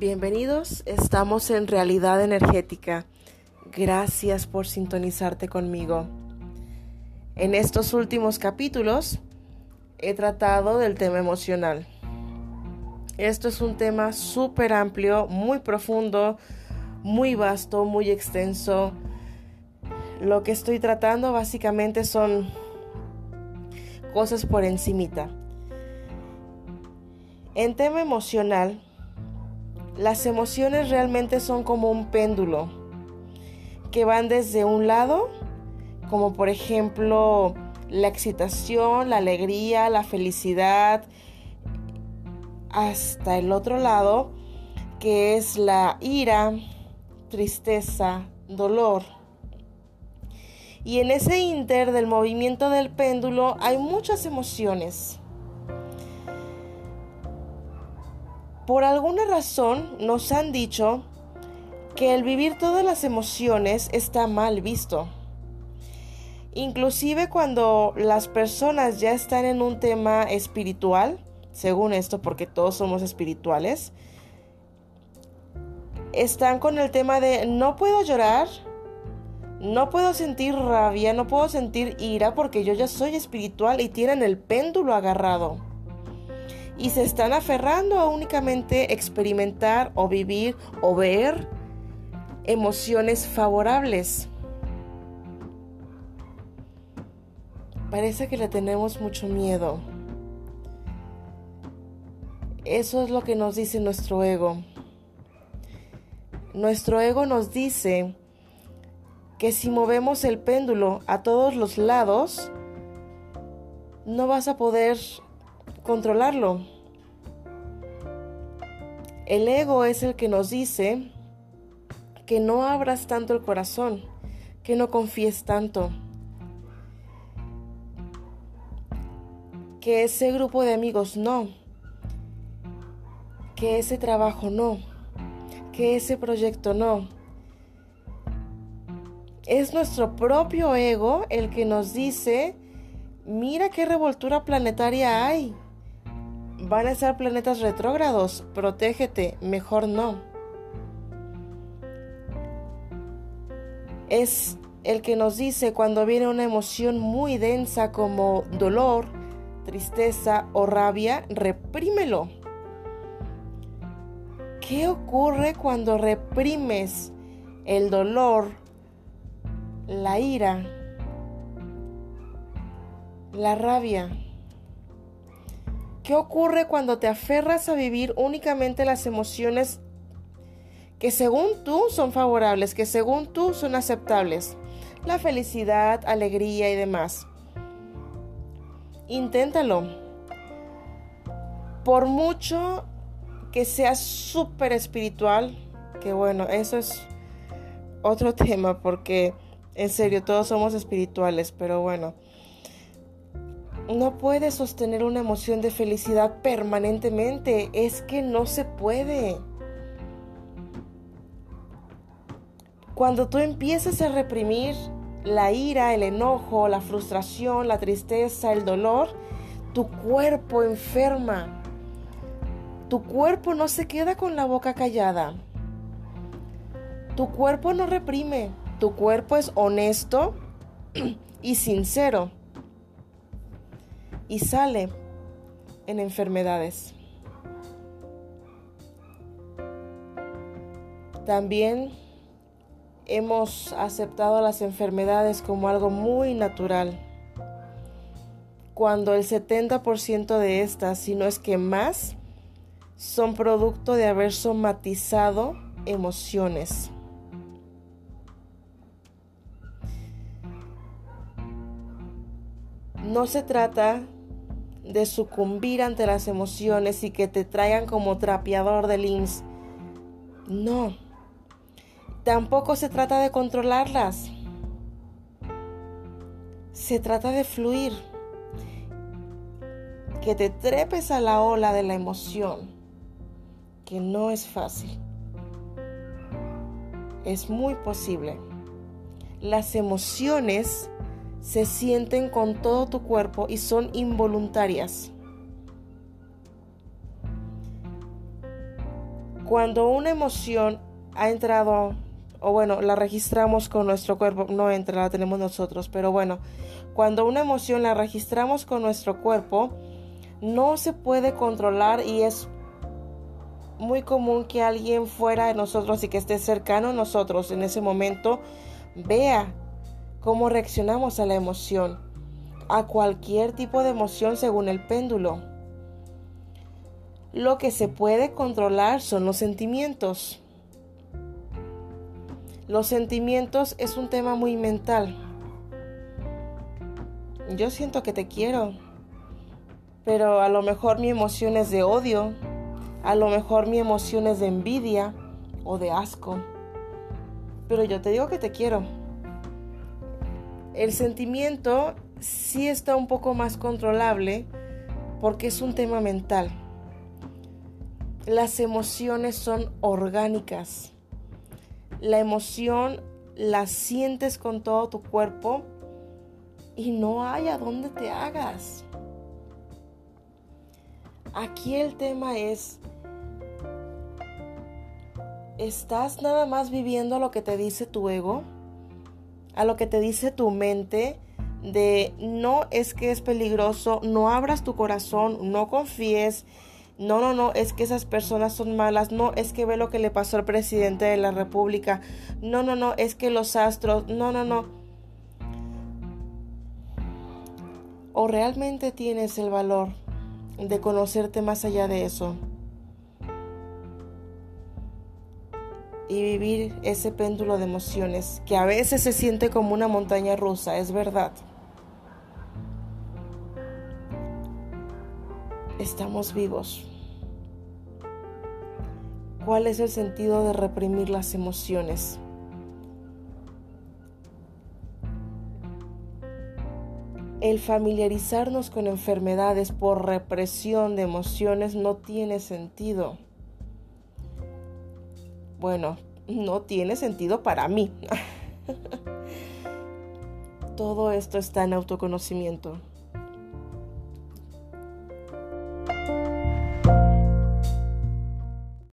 Bienvenidos, estamos en Realidad Energética. Gracias por sintonizarte conmigo. En estos últimos capítulos he tratado del tema emocional. Esto es un tema súper amplio, muy profundo, muy vasto, muy extenso. Lo que estoy tratando básicamente son cosas por encimita. En tema emocional, las emociones realmente son como un péndulo que van desde un lado, como por ejemplo la excitación, la alegría, la felicidad, hasta el otro lado, que es la ira, tristeza, dolor. Y en ese inter del movimiento del péndulo hay muchas emociones. Por alguna razón nos han dicho que el vivir todas las emociones está mal visto. Inclusive cuando las personas ya están en un tema espiritual, según esto, porque todos somos espirituales, están con el tema de no puedo llorar, no puedo sentir rabia, no puedo sentir ira porque yo ya soy espiritual y tienen el péndulo agarrado y se están aferrando a únicamente experimentar o vivir o ver emociones favorables. Parece que le tenemos mucho miedo. Eso es lo que nos dice nuestro ego. Nuestro ego nos dice que si movemos el péndulo a todos los lados, no vas a poder controlarlo. El ego es el que nos dice que no abras tanto el corazón, que no confíes tanto, que ese grupo de amigos no, que ese trabajo no, que ese proyecto no. Es nuestro propio ego el que nos dice, mira qué revoltura planetaria hay. Van a ser planetas retrógrados. Protégete, mejor no. Es el que nos dice cuando viene una emoción muy densa como dolor, tristeza o rabia, reprímelo. ¿Qué ocurre cuando reprimes el dolor, la ira, la rabia? ¿Qué ocurre cuando te aferras a vivir únicamente las emociones que según tú son favorables, que según tú son aceptables? La felicidad, alegría y demás. Inténtalo. Por mucho que seas súper espiritual, que bueno, eso es otro tema porque en serio todos somos espirituales, pero bueno no puedes sostener una emoción de felicidad permanentemente. Es que no se puede. Cuando tú empiezas a reprimir la ira, el enojo, la frustración, la tristeza, el dolor, tu cuerpo enferma. Tu cuerpo no se queda con la boca callada. Tu cuerpo no reprime. Tu cuerpo es honesto y sincero y sale en enfermedades. También hemos aceptado las enfermedades como algo muy natural, cuando el 70% de estas, si no es que más, son producto de haber somatizado emociones. No se trata de sucumbir ante las emociones y que te traigan como trapeador de IMSS. No. Tampoco se trata de controlarlas. Se trata de fluir. Que te trepes a la ola de la emoción. Que no es fácil. Es muy posible. Las emociones se sienten con todo tu cuerpo y son involuntarias. Cuando una emoción ha entrado, o bueno, la registramos con nuestro cuerpo, no entra, la tenemos nosotros, pero bueno, cuando una emoción la registramos con nuestro cuerpo, no se puede controlar y es muy común que alguien fuera de nosotros y que esté cercano a nosotros en ese momento vea cómo reaccionamos a la emoción, a cualquier tipo de emoción según el péndulo. Lo que se puede controlar son los sentimientos. Los sentimientos es un tema muy mental. Yo siento que te quiero, pero a lo mejor mi emoción es de odio, a lo mejor mi emoción es de envidia o de asco, pero yo te digo que te quiero. El sentimiento sí está un poco más controlable porque es un tema mental. Las emociones son orgánicas. La emoción la sientes con todo tu cuerpo y no hay a dónde te hagas. Aquí el tema es, ¿estás nada más viviendo lo que te dice tu ego? A lo que te dice tu mente de no es que es peligroso, no abras tu corazón, no confíes, no, no, no, es que esas personas son malas, no, es que ve lo que le pasó al presidente de la República, no, no, no, es que los astros, no, no, no. ¿O realmente tienes el valor de conocerte más allá de eso? Y vivir ese péndulo de emociones que a veces se siente como una montaña rusa, es verdad. Estamos vivos. ¿Cuál es el sentido de reprimir las emociones? El familiarizarnos con enfermedades por represión de emociones no tiene sentido bueno, no tiene sentido para mí. Todo esto está en autoconocimiento.